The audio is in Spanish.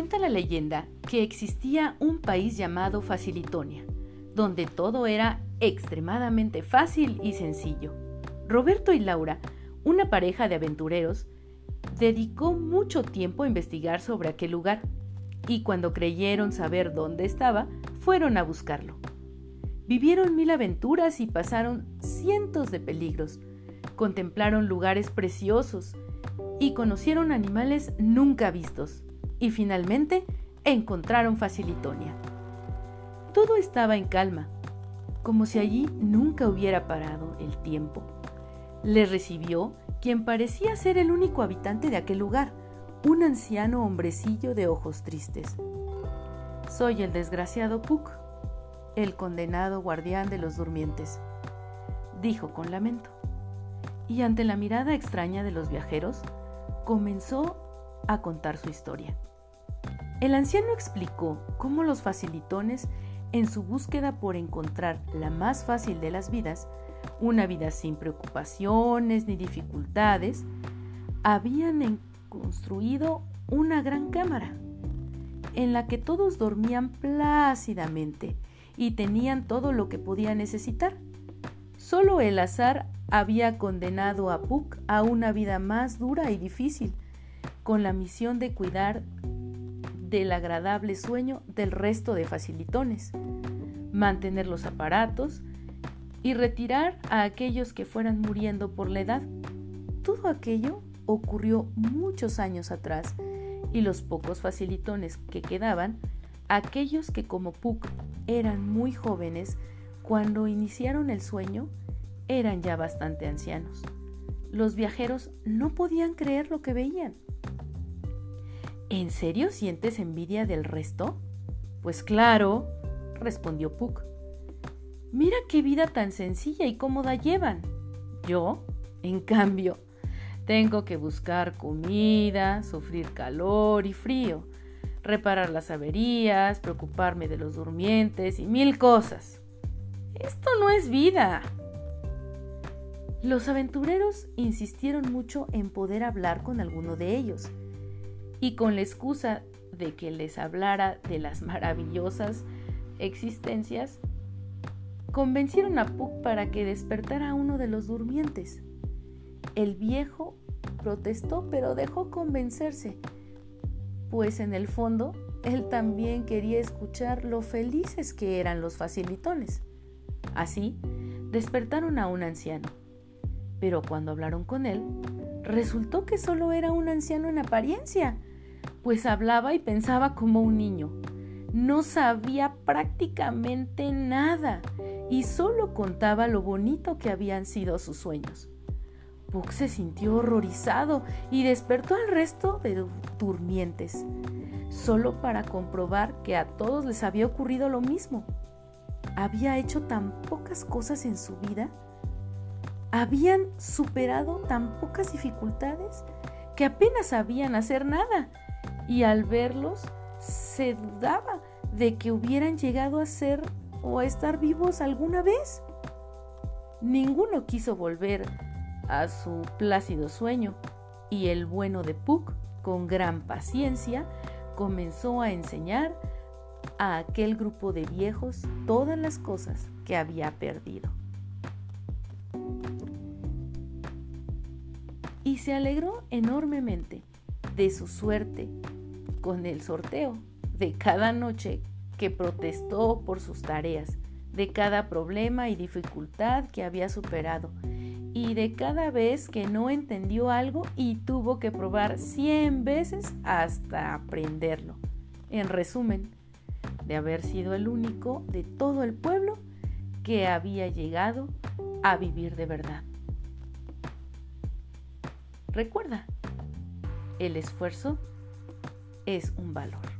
Cuenta la leyenda que existía un país llamado Facilitonia, donde todo era extremadamente fácil y sencillo. Roberto y Laura, una pareja de aventureros, dedicó mucho tiempo a investigar sobre aquel lugar y cuando creyeron saber dónde estaba, fueron a buscarlo. Vivieron mil aventuras y pasaron cientos de peligros. Contemplaron lugares preciosos y conocieron animales nunca vistos. Y finalmente encontraron Facilitonia. Todo estaba en calma, como si allí nunca hubiera parado el tiempo. Les recibió quien parecía ser el único habitante de aquel lugar, un anciano hombrecillo de ojos tristes. Soy el desgraciado Puck, el condenado guardián de los durmientes, dijo con lamento. Y ante la mirada extraña de los viajeros, comenzó a contar su historia. El anciano explicó cómo los facilitones, en su búsqueda por encontrar la más fácil de las vidas, una vida sin preocupaciones ni dificultades, habían construido una gran cámara en la que todos dormían plácidamente y tenían todo lo que podían necesitar. Solo el azar había condenado a Puck a una vida más dura y difícil, con la misión de cuidar del agradable sueño del resto de facilitones, mantener los aparatos y retirar a aquellos que fueran muriendo por la edad. Todo aquello ocurrió muchos años atrás y los pocos facilitones que quedaban, aquellos que como Puck eran muy jóvenes cuando iniciaron el sueño, eran ya bastante ancianos. Los viajeros no podían creer lo que veían. ¿En serio sientes envidia del resto? Pues claro, respondió Puck. Mira qué vida tan sencilla y cómoda llevan. Yo, en cambio, tengo que buscar comida, sufrir calor y frío, reparar las averías, preocuparme de los durmientes y mil cosas. Esto no es vida. Los aventureros insistieron mucho en poder hablar con alguno de ellos, y con la excusa de que les hablara de las maravillosas existencias, convencieron a Puck para que despertara a uno de los durmientes. El viejo protestó, pero dejó convencerse, pues en el fondo él también quería escuchar lo felices que eran los facilitones. Así, despertaron a un anciano. Pero cuando hablaron con él, resultó que solo era un anciano en apariencia, pues hablaba y pensaba como un niño. No sabía prácticamente nada y solo contaba lo bonito que habían sido sus sueños. Puck se sintió horrorizado y despertó al resto de durmientes, solo para comprobar que a todos les había ocurrido lo mismo. Había hecho tan pocas cosas en su vida, habían superado tan pocas dificultades que apenas sabían hacer nada y al verlos se dudaba de que hubieran llegado a ser o a estar vivos alguna vez. Ninguno quiso volver a su plácido sueño, y el bueno de Puck, con gran paciencia, comenzó a enseñar a aquel grupo de viejos todas las cosas que había perdido. Y se alegró enormemente de su suerte con el sorteo de cada noche que protestó por sus tareas, de cada problema y dificultad que había superado y de cada vez que no entendió algo y tuvo que probar 100 veces hasta aprenderlo. En resumen, de haber sido el único de todo el pueblo que había llegado a vivir de verdad. Recuerda, el esfuerzo es un valor.